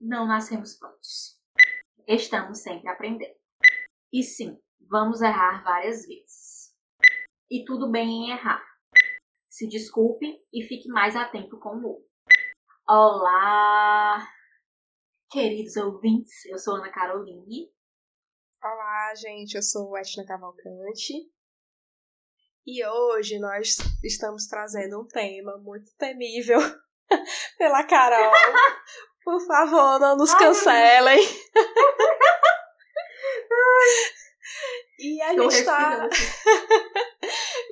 não nascemos prontos. Estamos sempre aprendendo. E sim, vamos errar várias vezes. E tudo bem em errar. Se desculpe e fique mais atento com o outro. Olá, queridos ouvintes, eu sou Ana Caroline. Olá, gente, eu sou Etna Cavalcante. E hoje nós estamos trazendo um tema muito temível pela Carol. Por favor, não nos cancelem. e a gente tá.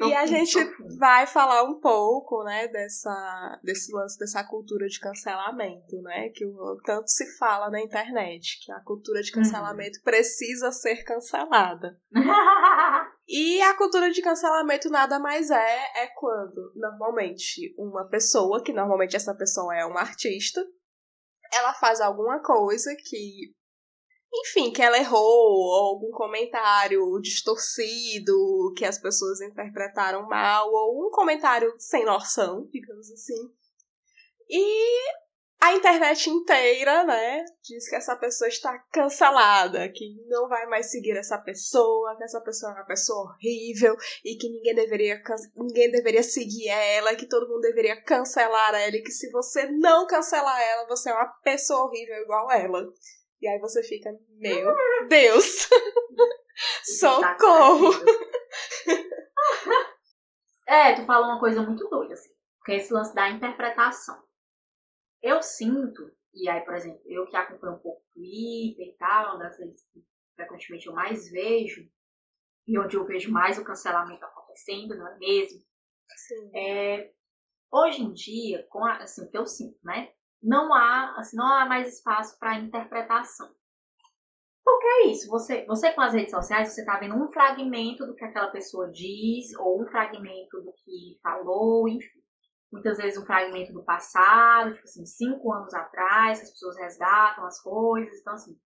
e a gente vai falar um pouco, né, dessa, desse lance, dessa cultura de cancelamento, né, que o, tanto se fala na internet, que a cultura de cancelamento uhum. precisa ser cancelada. e a cultura de cancelamento nada mais é, é quando, normalmente, uma pessoa, que normalmente essa pessoa é uma artista, ela faz alguma coisa que enfim, que ela errou, ou algum comentário distorcido que as pessoas interpretaram mal, ou um comentário sem noção, digamos assim. E a internet inteira, né, diz que essa pessoa está cancelada, que não vai mais seguir essa pessoa, que essa pessoa é uma pessoa horrível e que ninguém deveria, ninguém deveria seguir ela, que todo mundo deveria cancelar ela e que se você não cancelar ela, você é uma pessoa horrível igual ela. E aí você fica, meu Deus! Socorro! é, tu falou uma coisa muito doida, assim, que é esse lance da interpretação eu sinto, e aí, por exemplo, eu que acompanho um pouco o Twitter e tal, das vezes que frequentemente eu mais vejo, e onde eu vejo mais o cancelamento acontecendo, não é mesmo? Sim. É, hoje em dia, com a, assim, o que eu sinto, né? Não há, assim, não há mais espaço para interpretação. Porque é isso, você, você com as redes sociais, você está vendo um fragmento do que aquela pessoa diz, ou um fragmento do que falou, enfim muitas vezes um fragmento do passado, tipo assim, cinco anos atrás, as pessoas resgatam as coisas, então assim,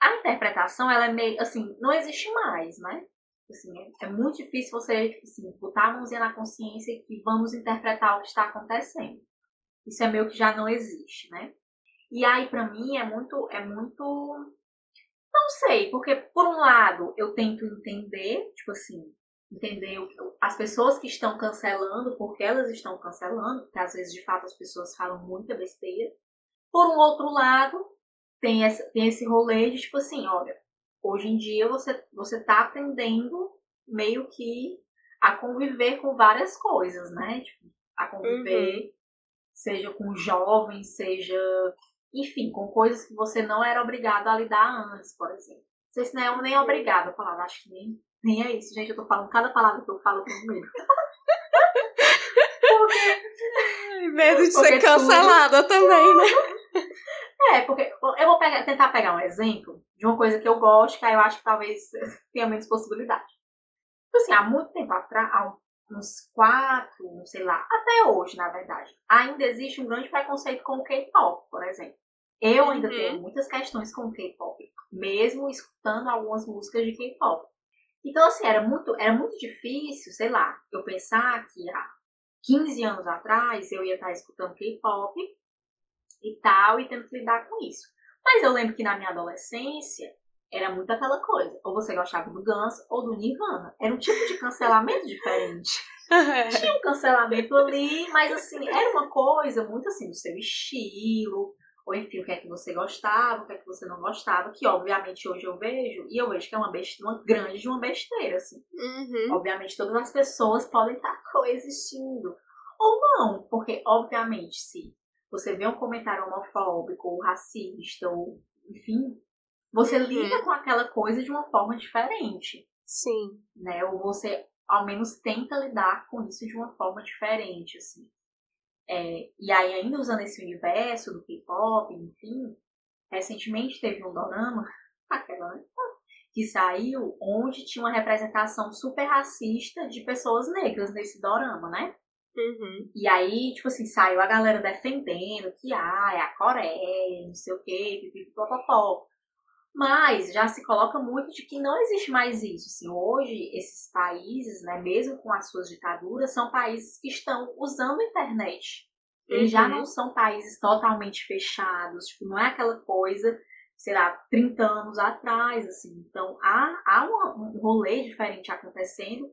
a interpretação, ela é meio, assim, não existe mais, né? Assim, é, é muito difícil você, tipo assim, botar a mãozinha na consciência e vamos interpretar o que está acontecendo. Isso é meio que já não existe, né? E aí, para mim, é muito, é muito, não sei, porque por um lado eu tento entender, tipo assim, entender as pessoas que estão cancelando, porque elas estão cancelando, porque às vezes de fato as pessoas falam muita besteira. Por um outro lado, tem, essa, tem esse rolê de tipo assim, olha, hoje em dia você, você tá aprendendo meio que a conviver com várias coisas, né? Tipo, a conviver, uhum. seja com jovens, seja, enfim, com coisas que você não era obrigado a lidar antes, por exemplo. Não sei se não é nem obrigado a falar, acho que nem nem é isso, gente. Eu tô falando cada palavra que eu falo com medo. porque... Medo de porque ser cancelada tudo... também, né? É, porque eu vou pegar, tentar pegar um exemplo de uma coisa que eu gosto, que aí eu acho que talvez tenha menos possibilidade. Então, assim, há muito tempo atrás, há uns quatro, sei lá, até hoje, na verdade, ainda existe um grande preconceito com o K-pop, por exemplo. Eu ainda uhum. tenho muitas questões com o K-pop, mesmo escutando algumas músicas de K-pop. Então, assim, era muito, era muito difícil, sei lá, eu pensar que há 15 anos atrás eu ia estar escutando K-pop e tal, e tendo que lidar com isso. Mas eu lembro que na minha adolescência era muito aquela coisa. Ou você gostava do Guns ou do Nirvana. Era um tipo de cancelamento diferente. Tinha um cancelamento ali, mas assim, era uma coisa muito assim do seu estilo, ou enfim, o que é que você gostava, o que é que você não gostava, que obviamente hoje eu vejo, e eu vejo que é uma besteira, uma grande de uma besteira, assim. Uhum. Obviamente todas as pessoas podem estar coexistindo. Ou não, porque obviamente se você vê um comentário homofóbico ou racista, ou enfim, você uhum. lida com aquela coisa de uma forma diferente. Sim. Né? Ou você ao menos tenta lidar com isso de uma forma diferente, assim. É, e aí, ainda usando esse universo do K-pop, enfim, recentemente teve um dorama, aquela, né? Que saiu onde tinha uma representação super racista de pessoas negras nesse dorama, né? Uhum. E aí, tipo assim, saiu a galera defendendo que ah, é a Coreia, não sei o quê, pipipopopó. Mas já se coloca muito de que não existe mais isso. Assim, hoje, esses países, né, mesmo com as suas ditaduras, são países que estão usando a internet Eles uhum. já não são países totalmente fechados, tipo, não é aquela coisa, sei lá, 30 anos atrás, assim. Então, há, há um, um rolê diferente acontecendo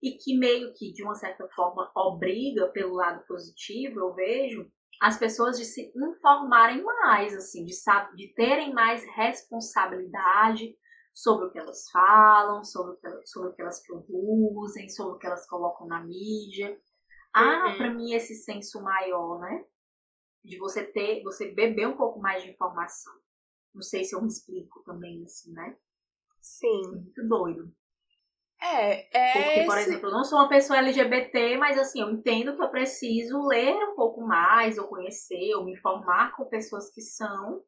e que meio que, de uma certa forma, obriga pelo lado positivo, eu vejo, as pessoas de se informarem mais, assim, de, de terem mais responsabilidade sobre o que elas falam, sobre o que, sobre o que elas produzem, sobre o que elas colocam na mídia. Há, uhum. para mim, esse senso maior, né? De você ter, você beber um pouco mais de informação. Não sei se eu me explico também, assim, né? Sim. Muito doido. É, é. Porque, por exemplo, eu não sou uma pessoa LGBT, mas assim, eu entendo que eu preciso ler um pouco mais, ou conhecer, ou me informar com pessoas que são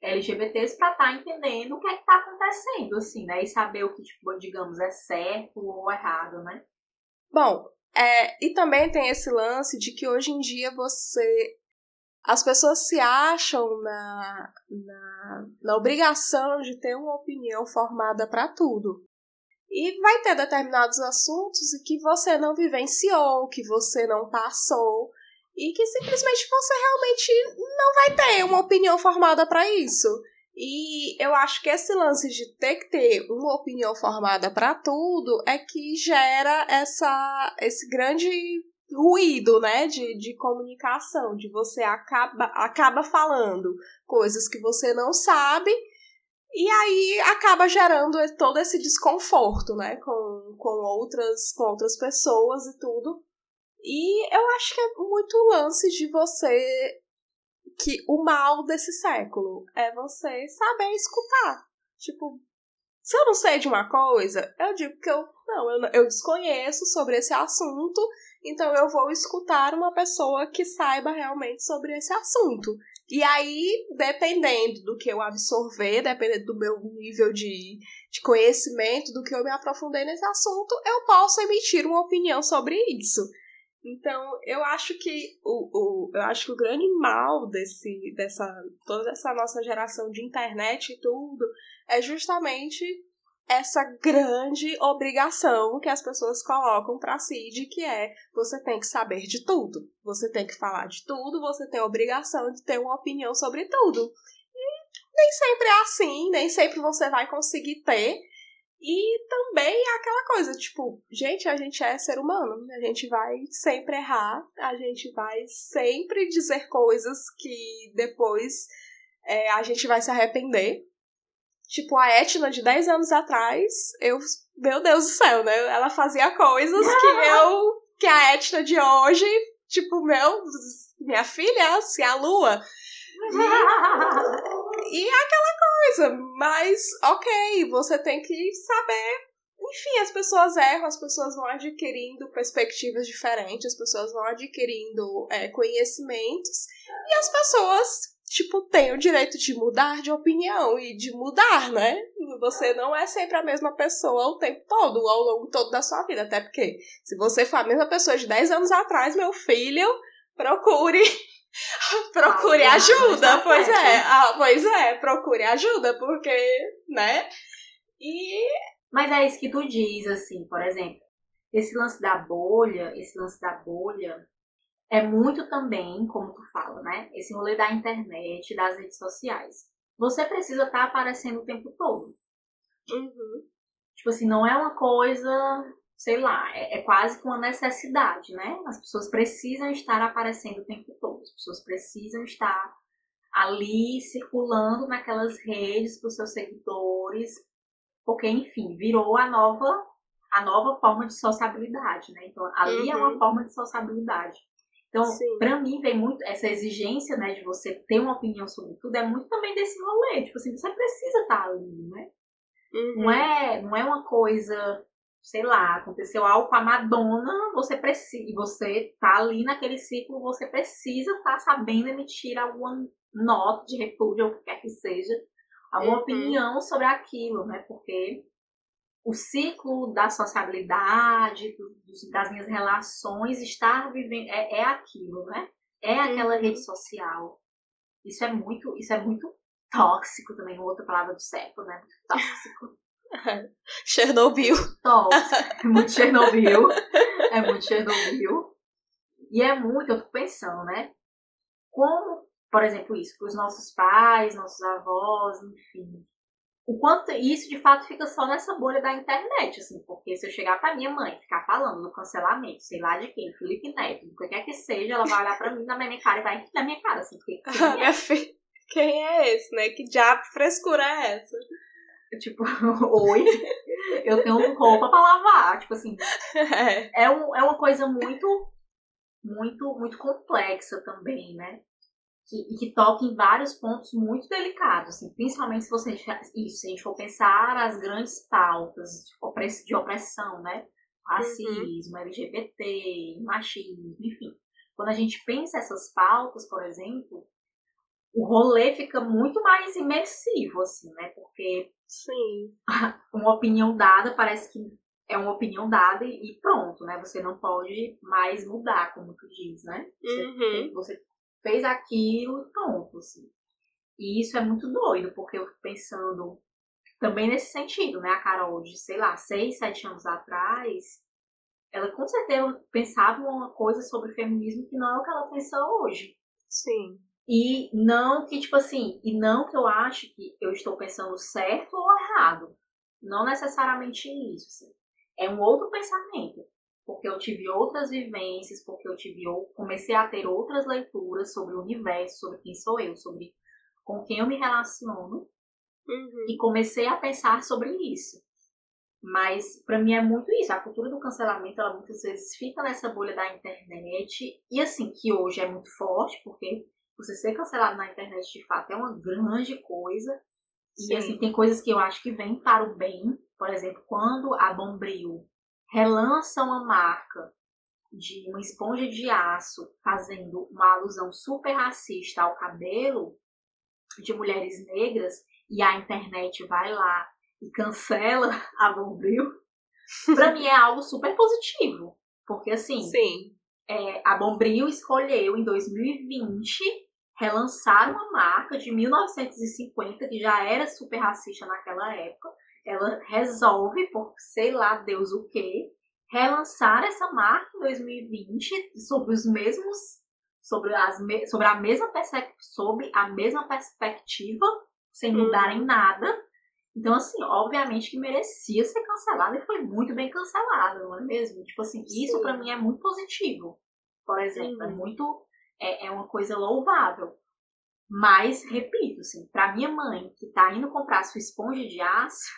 LGBTs para estar tá entendendo o que é que está acontecendo, assim, né? E saber o que, tipo, digamos, é certo ou errado, né? Bom, é, e também tem esse lance de que hoje em dia você. As pessoas se acham na, na, na obrigação de ter uma opinião formada para tudo. E vai ter determinados assuntos que você não vivenciou, que você não passou, e que simplesmente você realmente não vai ter uma opinião formada para isso. E eu acho que esse lance de ter que ter uma opinião formada para tudo é que gera essa, esse grande ruído, né, de, de comunicação, de você acaba, acaba falando coisas que você não sabe e aí acaba gerando todo esse desconforto, né, com, com, outras, com outras pessoas e tudo. E eu acho que é muito lance de você. Que o mal desse século é você saber escutar. Tipo, se eu não sei de uma coisa, eu digo que eu não, eu, eu desconheço sobre esse assunto, então eu vou escutar uma pessoa que saiba realmente sobre esse assunto. E aí, dependendo do que eu absorver, dependendo do meu nível de, de conhecimento, do que eu me aprofundei nesse assunto, eu posso emitir uma opinião sobre isso. Então, eu acho que o, o, eu acho que o grande mal desse, dessa, toda essa nossa geração de internet e tudo é justamente essa grande obrigação que as pessoas colocam para si de que é você tem que saber de tudo, você tem que falar de tudo, você tem a obrigação de ter uma opinião sobre tudo. E nem sempre é assim, nem sempre você vai conseguir ter. E também é aquela coisa, tipo, gente, a gente é ser humano, a gente vai sempre errar, a gente vai sempre dizer coisas que depois é, a gente vai se arrepender. Tipo, a Etna de 10 anos atrás, eu. Meu Deus do céu, né? Ela fazia coisas que eu. que a Etna de hoje, tipo, meu. Minha filha, assim, a lua. E, e é aquela coisa, mas ok, você tem que saber enfim, as pessoas erram, as pessoas vão adquirindo perspectivas diferentes, as pessoas vão adquirindo é, conhecimentos e as pessoas tipo, tem o direito de mudar de opinião e de mudar, né? Você não é sempre a mesma pessoa o tempo todo, ao longo todo da sua vida. Até porque, se você for a mesma pessoa de 10 anos atrás, meu filho, procure. procure ah, ajuda. Pois é, ah, pois é, procure ajuda, porque, né? E. Mas é isso que tu diz, assim, por exemplo, esse lance da bolha, esse lance da bolha, é muito também, como tu fala, né? Esse rolê da internet, das redes sociais. Você precisa estar tá aparecendo o tempo todo. Uhum. Tipo assim, não é uma coisa, sei lá, é, é, quase que uma necessidade, né? As pessoas precisam estar aparecendo o tempo todo. As pessoas precisam estar ali circulando naquelas redes para os seus seguidores, porque, enfim, virou a nova a nova forma de sociabilidade, né? Então, ali uhum. é uma uhum. forma de sociabilidade. Então, para mim, vem muito essa exigência, né, de você ter uma opinião sobre tudo, é muito também desse rolê. Tipo assim, você precisa estar tá ali, né? Uhum. Não, é, não é uma coisa, sei lá, aconteceu algo com a Madonna, você precisa, e você tá ali naquele ciclo, você precisa estar tá sabendo emitir alguma nota de repúdio, ou o que quer que seja, alguma uhum. opinião sobre aquilo, né? Porque o ciclo da sociabilidade, do, das minhas relações, estar vivendo é, é aquilo, né? É aquela uhum. rede social. Isso é muito, isso é muito tóxico também, outra palavra do século, né? Muito tóxico. Chernobyl. Tóxico. É muito Chernobyl. É muito Chernobyl. E é muito, eu tô pensando, né? como, por exemplo, isso, para os nossos pais, nossos avós, enfim, o quanto isso de fato fica só nessa bolha da internet, assim, porque se eu chegar pra minha mãe ficar falando do cancelamento, sei lá de quem, Felipe Neto, o que quer que seja, ela vai olhar pra mim na minha cara e vai rir na minha cara, assim, porque quem é? quem é esse, né? Que diabo frescura é essa? Tipo, oi, eu tenho roupa pra lavar, tipo assim, é, é, um, é uma coisa muito, muito, muito complexa também, né? Que, que toca em vários pontos muito delicados, assim, principalmente se você isso, se a gente for pensar as grandes pautas de, de opressão, né? Racismo, uhum. LGBT, machismo, enfim. Quando a gente pensa essas pautas, por exemplo, o rolê fica muito mais imersivo, assim, né? Porque Sim. uma opinião dada parece que é uma opinião dada e pronto, né? Você não pode mais mudar, como tu diz, né? Você, uhum. você fez aquilo e pronto, assim. E isso é muito doido, porque eu fico pensando também nesse sentido, né? A Carol de, sei lá, seis, sete anos atrás, ela com certeza pensava uma coisa sobre feminismo que não é o que ela pensa hoje. Sim. E não que, tipo assim, e não que eu acho que eu estou pensando certo ou errado. Não necessariamente isso. Assim. É um outro pensamento porque eu tive outras vivências, porque eu tive comecei a ter outras leituras sobre o universo, sobre quem sou eu, sobre com quem eu me relaciono, uhum. e comecei a pensar sobre isso. Mas para mim é muito isso. A cultura do cancelamento, ela muitas vezes fica nessa bolha da internet e assim que hoje é muito forte, porque você ser cancelado na internet de fato é uma grande coisa. Sim. E assim tem coisas que eu acho que vêm para o bem. Por exemplo, quando a Bombril relança uma marca de uma esponja de aço fazendo uma alusão super racista ao cabelo de mulheres negras e a internet vai lá e cancela a Bombril, para mim é algo super positivo. Porque assim, Sim. É, a Bombril escolheu em 2020 relançar uma marca de 1950 que já era super racista naquela época ela resolve, por sei lá Deus o que, relançar essa marca em 2020 sobre os mesmos sobre, as, sobre a mesma sobre a mesma perspectiva, sem uhum. mudar em nada. Então, assim, obviamente que merecia ser cancelada e foi muito bem cancelada, não é mesmo? Tipo assim, isso para mim é muito positivo. Por exemplo, é uhum. é muito. É, é uma coisa louvável. Mas, repito, assim, pra minha mãe, que tá indo comprar sua esponja de aço,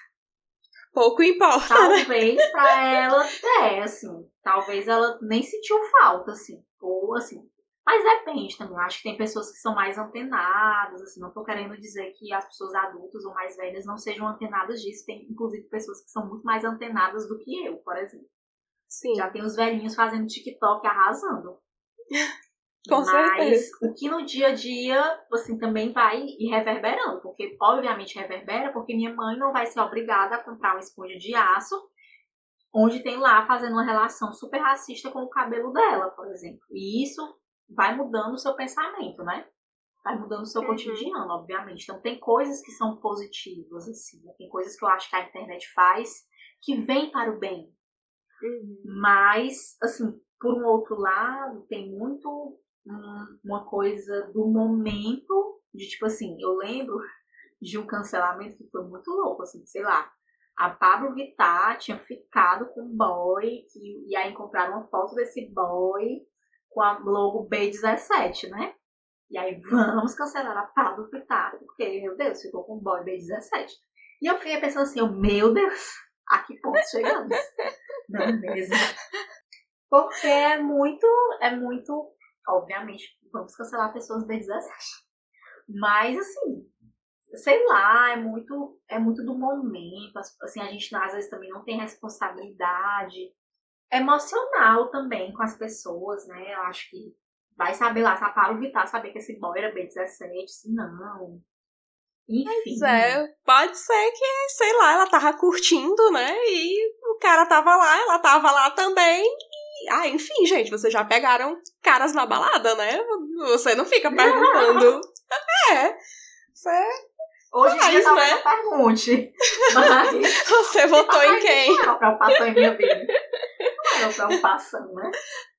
pouco importa. Talvez né? pra ela, é, assim, talvez ela nem sentiu falta, assim, ou assim. Mas depende também. Eu acho que tem pessoas que são mais antenadas, assim, não tô querendo dizer que as pessoas adultas ou mais velhas não sejam antenadas disso. Tem, inclusive, pessoas que são muito mais antenadas do que eu, por exemplo. Sim. Já tem os velhinhos fazendo TikTok arrasando. Com Mas certeza. o que no dia a dia, assim, também vai ir reverberando. Porque, obviamente, reverbera, porque minha mãe não vai ser obrigada a comprar uma esponja de aço, onde tem lá fazendo uma relação super racista com o cabelo dela, por exemplo. E isso vai mudando o seu pensamento, né? Vai mudando o seu uhum. cotidiano, obviamente. Então, tem coisas que são positivas, assim. Né? Tem coisas que eu acho que a internet faz que vem para o bem. Uhum. Mas, assim, por um outro lado, tem muito uma coisa do momento, de tipo assim, eu lembro de um cancelamento que foi muito louco, assim, sei lá. A Pablo Vittar tinha ficado com um boy, que, e aí encontraram uma foto desse boy com a logo B17, né? E aí vamos cancelar a Pablo Vittar, porque, meu Deus, ficou com um boy B17. E eu fiquei pensando assim, meu Deus, a que ponto chegamos? Não é mesmo? Porque é muito, é muito obviamente, vamos cancelar pessoas B17. Mas, assim, sei lá, é muito, é muito do momento. Assim, a gente às vezes também não tem responsabilidade emocional também com as pessoas, né? Eu acho que vai saber lá, se a Paulo Vittar saber que esse boy era B17, se não. Enfim. Pois é, pode ser que, sei lá, ela tava curtindo, né? E o cara tava lá, ela tava lá também, ah, enfim, gente, vocês já pegaram caras na balada, né? Você não fica perguntando. é. Você. Hoje em dia talvez né? pergunte. Mas. Você votou em quem? Não é uma preocupação em minha vida. Não é uma preocupação, né?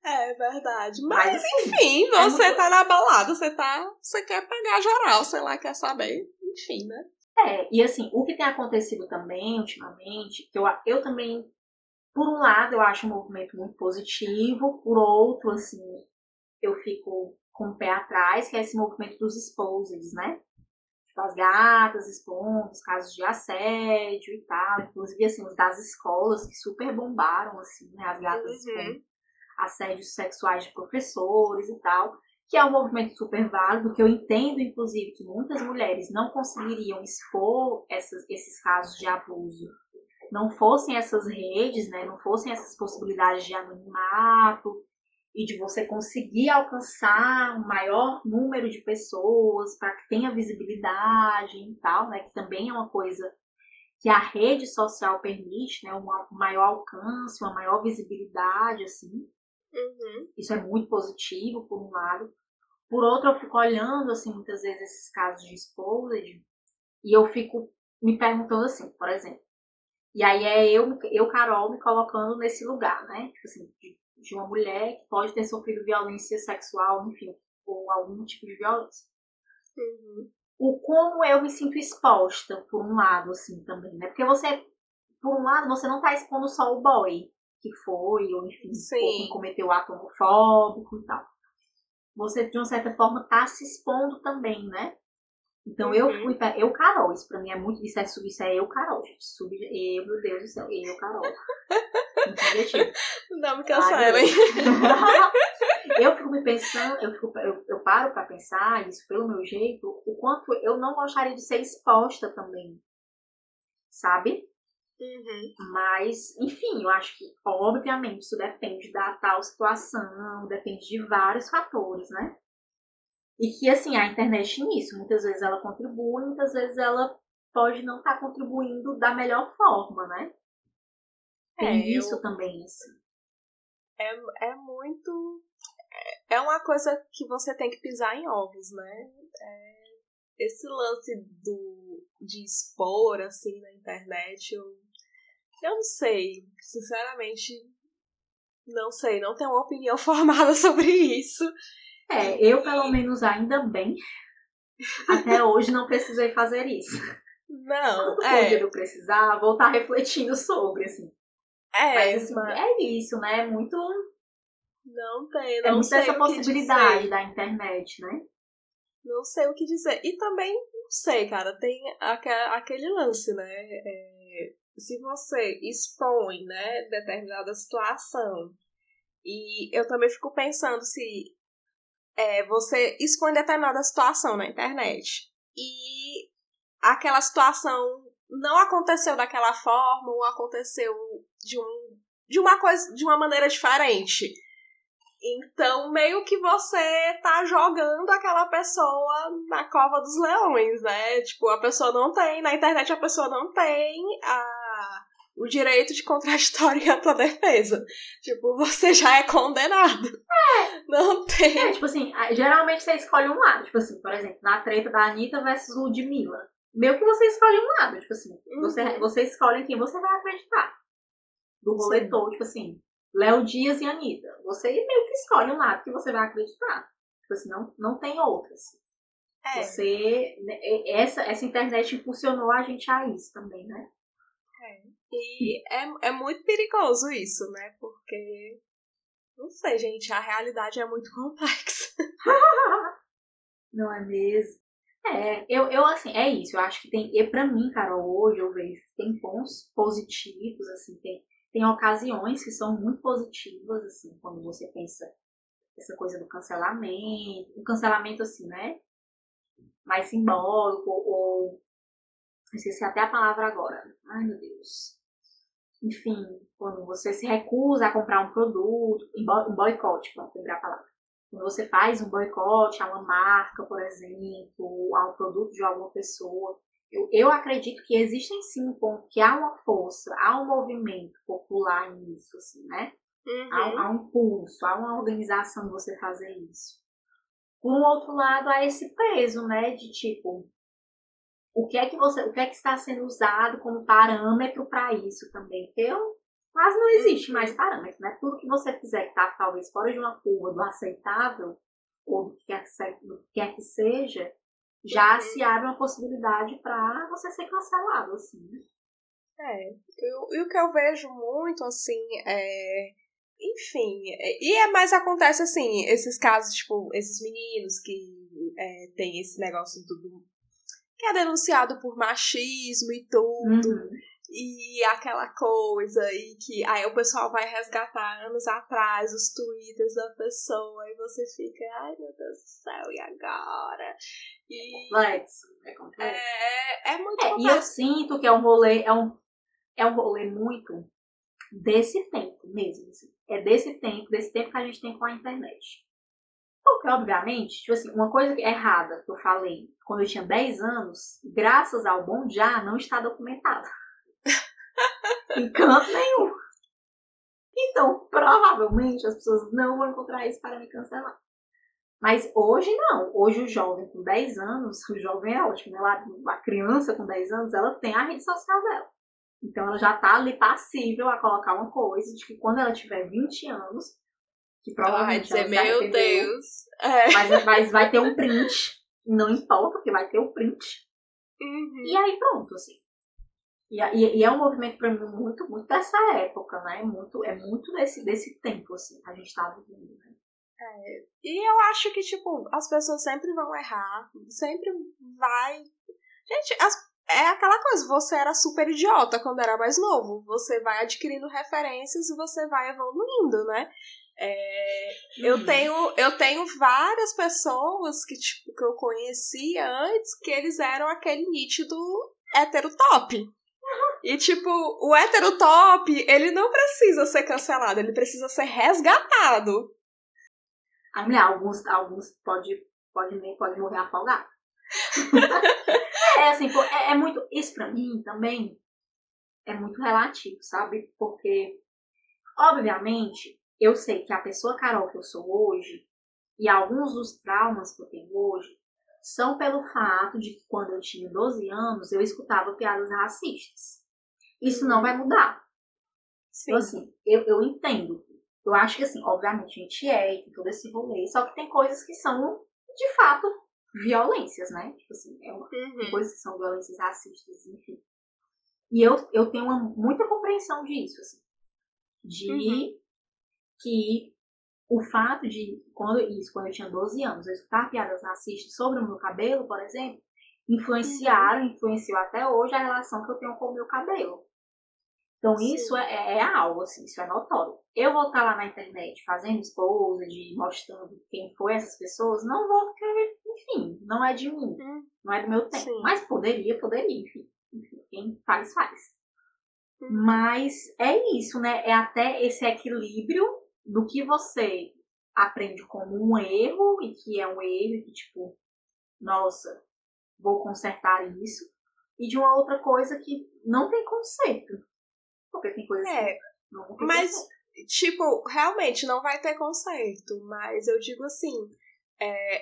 É verdade. Mas, Mas assim, enfim, é você muito... tá na balada, você tá. Você quer pegar geral, sei lá, quer saber. Enfim, né? É, e assim, o que tem acontecido também ultimamente, que eu, eu também, por um lado, eu acho um movimento muito positivo, por outro, assim, eu fico com o pé atrás, que é esse movimento dos exposeds, né? Tipo, as gatas expondo os casos de assédio e tal. Inclusive, assim, os das escolas que super bombaram, assim, né? As gatas uhum. expondo assédios sexuais de professores e tal. Que é um movimento super válido, que eu entendo, inclusive, que muitas mulheres não conseguiriam expor essas, esses casos de abuso não fossem essas redes, né, não fossem essas possibilidades de anonimato, e de você conseguir alcançar um maior número de pessoas para que tenha visibilidade e tal, né? Que também é uma coisa que a rede social permite, né? Um maior alcance, uma maior visibilidade, assim. Uhum. Isso é muito positivo, por um lado. Por outro, eu fico olhando, assim, muitas vezes esses casos de exposed e eu fico me perguntando assim, por exemplo. E aí é eu, eu Carol, me colocando nesse lugar, né? Tipo assim, de de uma mulher que pode ter sofrido violência sexual, enfim, ou algum tipo de violência. Uhum. O como eu me sinto exposta, por um lado, assim, também, né? Porque você, por um lado, você não tá expondo só o boy que foi, ou enfim, ou quem cometeu ato homofóbico e tal. Você, de uma certa forma, tá se expondo também, né? Então uhum. eu fui pra, eu, Carol, isso pra mim é muito, isso é, isso é eu, Carol, gente. Sub, eu, meu Deus do céu, eu, Carol. Não me cancelem. eu fico me pensando, eu, fico, eu, eu paro pra pensar isso pelo meu jeito, o quanto eu não gostaria de ser exposta também. Sabe? Uhum. Mas, enfim, eu acho que, obviamente, isso depende da tal situação, depende de vários fatores, né? E que, assim, a internet nisso, muitas vezes ela contribui, muitas vezes ela pode não estar tá contribuindo da melhor forma, né? Tem é, isso eu... também, assim. É, é muito. É uma coisa que você tem que pisar em ovos, né? É, esse lance do, de expor, assim, na internet, eu, eu não sei. Sinceramente, não sei. Não tenho uma opinião formada sobre isso. É, eu pelo menos ainda bem, até hoje não precisei fazer isso. Não, Quando é. eu precisar, vou estar refletindo sobre, assim. É, mas assim, mas... é isso, né? É muito. Não tem, não é muito sei essa possibilidade da internet, né? Não sei o que dizer. E também, não sei, cara, tem aquele lance, né? É, se você expõe, né, determinada situação, e eu também fico pensando se é, você expõe determinada situação na internet e aquela situação não aconteceu daquela forma ou aconteceu de, um, de uma coisa de uma maneira diferente. Então, meio que você tá jogando aquela pessoa na cova dos leões, né? Tipo, a pessoa não tem, na internet a pessoa não tem a, o direito de contraditório e ampla defesa. Tipo, você já é condenado. É. Não tem. É, tipo assim, geralmente você escolhe um lado. Tipo assim, por exemplo, na treta da Anitta versus Ludmilla. Meio que você escolhe um lado, tipo assim. Uhum. Você, você escolhe quem você vai acreditar. Do rolê todo, tipo assim. Léo Dias e Anitta. Você meio que escolhe um lado que você vai acreditar. Tipo assim, não, não tem outras. É. Você. Né, essa, essa internet impulsionou a gente a isso também, né? É. E é, é muito perigoso isso, né? Porque. Não sei, gente, a realidade é muito complexa. não é mesmo? É, eu, eu assim, é isso. Eu acho que tem. E pra mim, Carol, hoje eu vejo que tem pontos positivos, assim, tem, tem ocasiões que são muito positivas, assim, quando você pensa essa coisa do cancelamento, um cancelamento assim, né? Mais simbólico, ou. Esqueci até a palavra agora. Ai, meu Deus. Enfim, quando você se recusa a comprar um produto, um boicote, para lembrar a palavra quando você faz um boicote a uma marca, por exemplo, a um produto de alguma pessoa, eu, eu acredito que existem sim um ponto, que há uma força, há um movimento popular nisso, assim, né? Uhum. Há, há, um pulso, há uma organização de você fazer isso. Por um outro lado, há esse peso, né? De tipo, o que é que você, o que é que está sendo usado como parâmetro para isso também? Eu Quase não existe mais parâmetro, né? Tudo que você fizer que está talvez fora de uma curva do aceitável, ou do que quer que, que, quer que seja, já uhum. se abre uma possibilidade para você ser cancelado, assim, né? É, e o que eu vejo muito, assim, é. Enfim, e é mais acontece assim, esses casos, tipo, esses meninos que é, tem esse negócio do. Que é denunciado por machismo e tudo. Uhum e aquela coisa, e que aí o pessoal vai resgatar anos atrás os twitters da pessoa, e você fica, ai meu Deus do céu, e agora? E complexo, é complexo. É, é muito é, complexo. E eu sinto que é um rolê, é um, é um rolê muito desse tempo mesmo. Assim. É desse tempo, desse tempo que a gente tem com a internet. Porque, obviamente, tipo assim, uma coisa errada que eu falei quando eu tinha 10 anos, graças ao bom já, não está documentada em canto nenhum. Então, provavelmente as pessoas não vão encontrar isso para me cancelar. Mas hoje não. Hoje o jovem com 10 anos, o jovem é ótimo, né? A criança com 10 anos, ela tem a rede social dela. Então ela já está ali passível a colocar uma coisa de que quando ela tiver 20 anos, que provavelmente vai dizer, meu Deus. É. Mas, mas vai ter um print. Não importa, porque vai ter o um print. Uhum. E aí pronto, assim. E, e, e, é um movimento para mim muito, muito dessa época, né? Muito, é muito desse, desse tempo, assim, que a gente está vivendo, né? É, e eu acho que, tipo, as pessoas sempre vão errar, sempre vai. Gente, as, é aquela coisa, você era super idiota quando era mais novo. Você vai adquirindo referências e você vai evoluindo, né? É, eu, uhum. tenho, eu tenho várias pessoas que, tipo, que eu conhecia antes que eles eram aquele nítido hétero top. E, tipo, o hétero top, ele não precisa ser cancelado, ele precisa ser resgatado. A mulher, alguns, alguns pode, pode, pode morrer afogado. é assim, é, é, muito. Isso pra mim também é muito relativo, sabe? Porque, obviamente, eu sei que a pessoa Carol que eu sou hoje e alguns dos traumas que eu tenho hoje são pelo fato de que quando eu tinha 12 anos eu escutava piadas racistas. Isso não vai mudar. Sim. Então, assim, eu, eu entendo. Eu acho que, assim, obviamente a gente é, tem todo esse rolê, só que tem coisas que são, de fato, violências, né? Tipo assim, é uma, uhum. coisas que são violências racistas, enfim. E eu, eu tenho uma, muita compreensão disso, assim. De uhum. Que o fato de, quando isso, quando eu tinha 12 anos, eu escutar piadas racistas sobre o meu cabelo, por exemplo, influenciaram, uhum. influenciou até hoje a relação que eu tenho com o meu cabelo. Então Sim. isso é, é, algo, assim, isso é notório. Eu vou estar lá na internet fazendo esposa, de mostrando quem foi essas pessoas, não vou porque, enfim, não é de mim, hum. não é do meu tempo. Sim. Mas poderia, poderia, enfim. enfim quem faz, faz. Hum. Mas é isso, né? É até esse equilíbrio do que você aprende como um erro, e que é um erro, e que, tipo, nossa, vou consertar isso, e de uma outra coisa que não tem conserto. Porque tem coisas é, que não tem Mas, conserto. tipo, realmente não vai ter conserto, mas eu digo assim, é,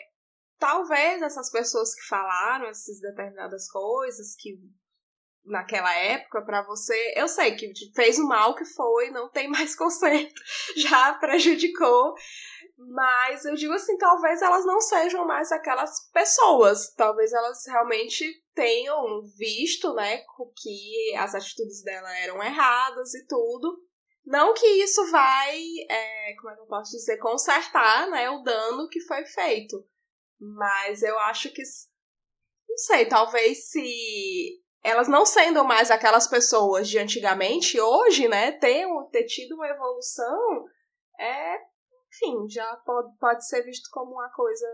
talvez essas pessoas que falaram essas determinadas coisas que naquela época para você, eu sei que fez o mal que foi, não tem mais conserto, já prejudicou, mas eu digo assim, talvez elas não sejam mais aquelas pessoas. Talvez elas realmente tenham visto, né, que as atitudes dela eram erradas e tudo. Não que isso vai, é, como é que eu posso dizer, consertar, né, o dano que foi feito. Mas eu acho que, não sei, talvez se elas não sendo mais aquelas pessoas de antigamente, hoje, né, tenham ter tido uma evolução, é enfim, já pode, pode ser visto como uma coisa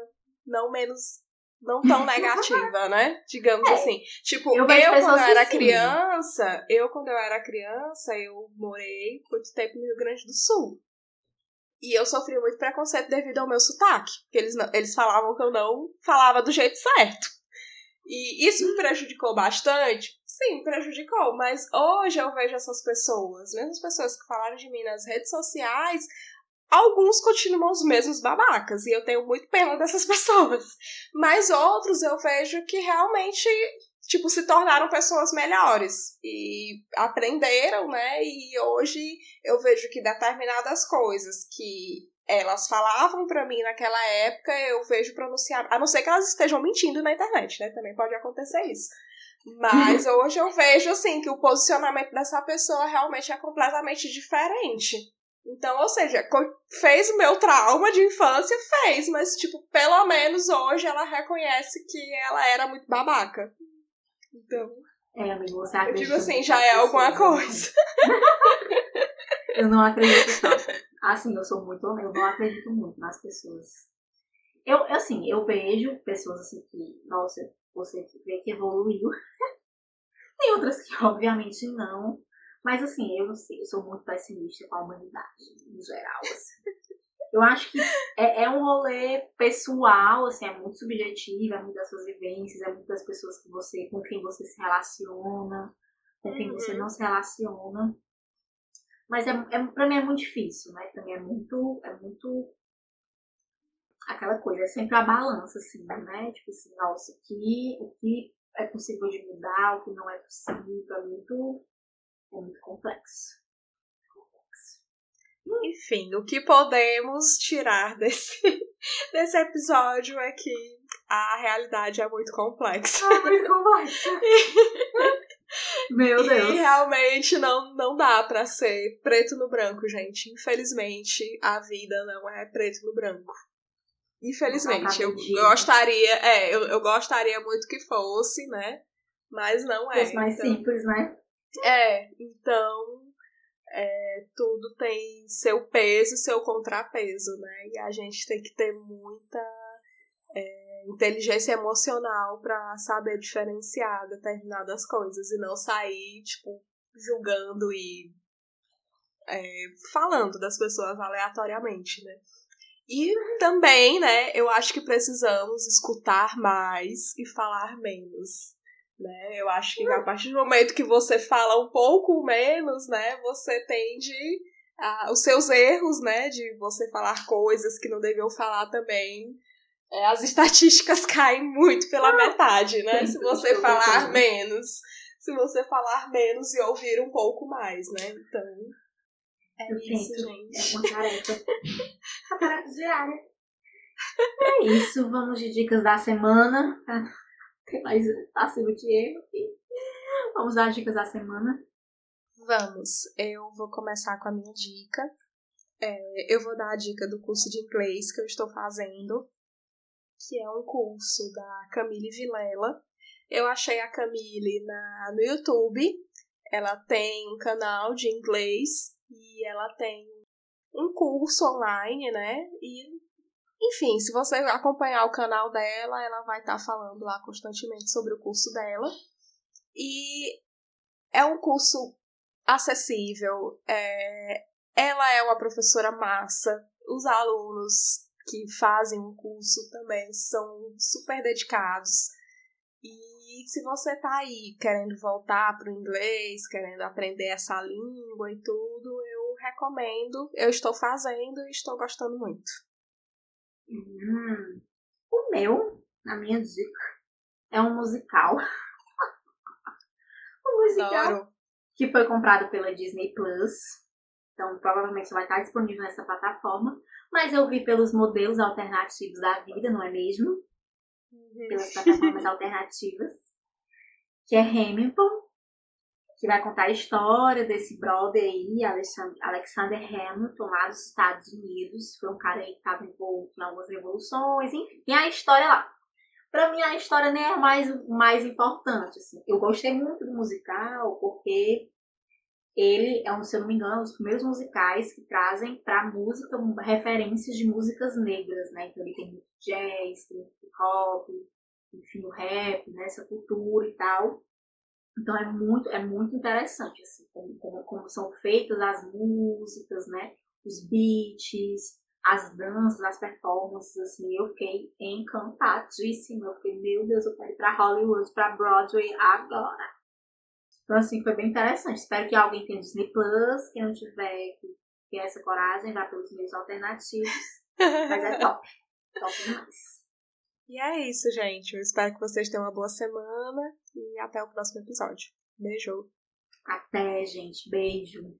não menos não tão negativa, né? Digamos é, assim. Tipo, eu, eu quando eu era criança, eu quando eu era criança, eu morei muito tempo no Rio Grande do Sul. E eu sofri muito preconceito devido ao meu sotaque. Porque eles, eles falavam que eu não falava do jeito certo. E isso me prejudicou bastante? Sim, prejudicou. Mas hoje eu vejo essas pessoas, mesmo as pessoas que falaram de mim nas redes sociais, Alguns continuam os mesmos babacas, e eu tenho muito pena dessas pessoas. Mas outros eu vejo que realmente tipo, se tornaram pessoas melhores e aprenderam, né? E hoje eu vejo que determinadas coisas que elas falavam para mim naquela época, eu vejo pronunciar, a não ser que elas estejam mentindo na internet, né? Também pode acontecer isso. Mas hoje eu vejo assim que o posicionamento dessa pessoa realmente é completamente diferente. Então, ou seja, fez o meu trauma de infância, fez, mas, tipo, pelo menos hoje ela reconhece que ela era muito babaca. Então. É, amigo, você acredita. Eu digo assim, já é alguma coisa. eu não acredito tanto. Assim, eu sou muito. Eu não acredito muito nas pessoas. Eu, assim, eu vejo pessoas assim que, nossa, você vê que evoluiu. Tem outras que, obviamente, não. Mas assim, eu não sei, eu sou muito pessimista com a humanidade, em geral. Assim. Eu acho que é, é, um rolê pessoal, assim, é muito subjetivo, é muito das suas vivências, é muito das pessoas que você, com quem você se relaciona, com quem uhum. você não se relaciona. Mas é, é, pra mim é muito difícil, né? Pra mim é muito, é muito aquela coisa, é sempre a balança, assim, né? Tipo assim, nossa, o que, o que é possível de mudar, o que não é possível, é muito é muito complexo. Enfim, o que podemos tirar desse, desse episódio é que a realidade é muito complexa. É muito complexa. Meu Deus. E realmente não, não dá para ser preto no branco, gente. Infelizmente, a vida não é preto no branco. Infelizmente, eu gostaria, é, eu, eu gostaria muito que fosse, né? Mas não é. Fosse mais então... simples, né? É, então é, tudo tem seu peso seu contrapeso, né? E a gente tem que ter muita é, inteligência emocional para saber diferenciar determinadas coisas e não sair, tipo, julgando e é, falando das pessoas aleatoriamente, né? E também, né, eu acho que precisamos escutar mais e falar menos. Né? Eu acho que a partir do momento que você fala um pouco menos, né, você tende a, os seus erros, né, de você falar coisas que não deviam falar também. É, as estatísticas caem muito pela ah, metade, né? Se você falar menos, se você falar menos e ouvir um pouco mais, né? Então, é isso, gente. É uma tarefa. a tarefa diária. É isso, vamos de dicas da semana tem mais do que eu. Vamos dar as dicas da semana. Vamos, eu vou começar com a minha dica. É, eu vou dar a dica do curso de inglês que eu estou fazendo, que é um curso da Camille Vilela. Eu achei a Camille na, no YouTube. Ela tem um canal de inglês e ela tem um curso online, né? E enfim, se você acompanhar o canal dela, ela vai estar tá falando lá constantemente sobre o curso dela. E é um curso acessível. É... Ela é uma professora massa. Os alunos que fazem o curso também são super dedicados. E se você tá aí querendo voltar para o inglês, querendo aprender essa língua e tudo, eu recomendo. Eu estou fazendo e estou gostando muito. Hum, o meu, a minha dica, é um musical. um musical Adoro. que foi comprado pela Disney Plus. Então, provavelmente vai estar disponível nessa plataforma. Mas eu vi pelos modelos alternativos da vida, não é mesmo? Uhum. Pelas plataformas alternativas. Que é Hamilton, que vai contar a história desse brother aí, Alexander Hamilton, lá dos Estados Unidos. Foi um cara aí que estava envolvido em algumas revoluções, enfim. Tem a história lá. Pra mim, a história nem é mais, mais importante. Assim. Eu gostei muito do musical, porque ele é, um, se eu não me engano, um dos primeiros musicais que trazem pra música referências de músicas negras, né? Então ele tem muito jazz, tem hip hop, enfim, o rap, né? essa cultura e tal. Então é muito, é muito interessante, assim, como, como, como são feitas as músicas, né? Os beats, as danças, as performances, assim, eu fiquei encantadíssima. Eu fiquei, meu Deus, eu quero ir pra Hollywood, pra Broadway agora. Então, assim, foi bem interessante. Espero que alguém tenha Disney Plus, quem não tiver, que tenha essa coragem, vá pelos meios alternativos. Mas é top. top demais. E é isso, gente. Eu espero que vocês tenham uma boa semana e até o próximo episódio. Beijo. Até, gente. Beijo.